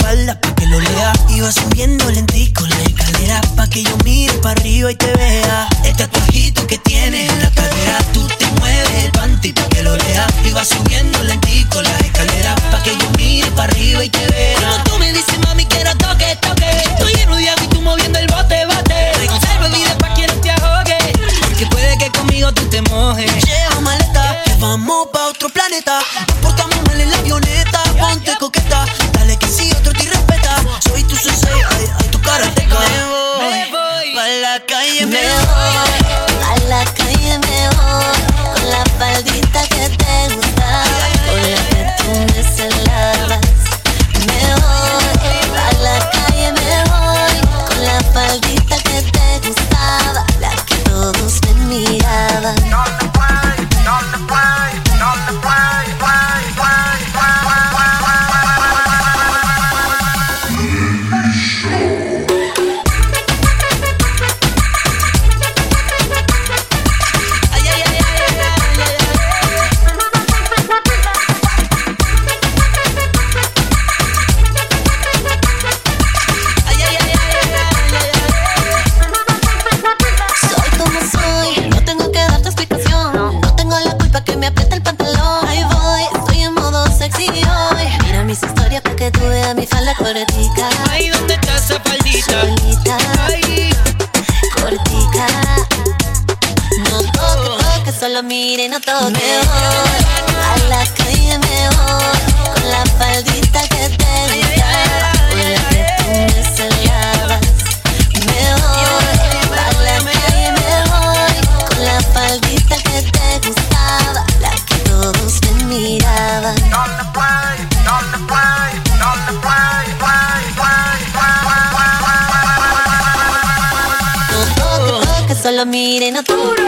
fall. up mire no todo me a la calle me voy. Con la faldita que te gustaba con la me voy. A la calle me voy. Con la faldita que te gustaba. La que todos me miraban. Solo mire no todo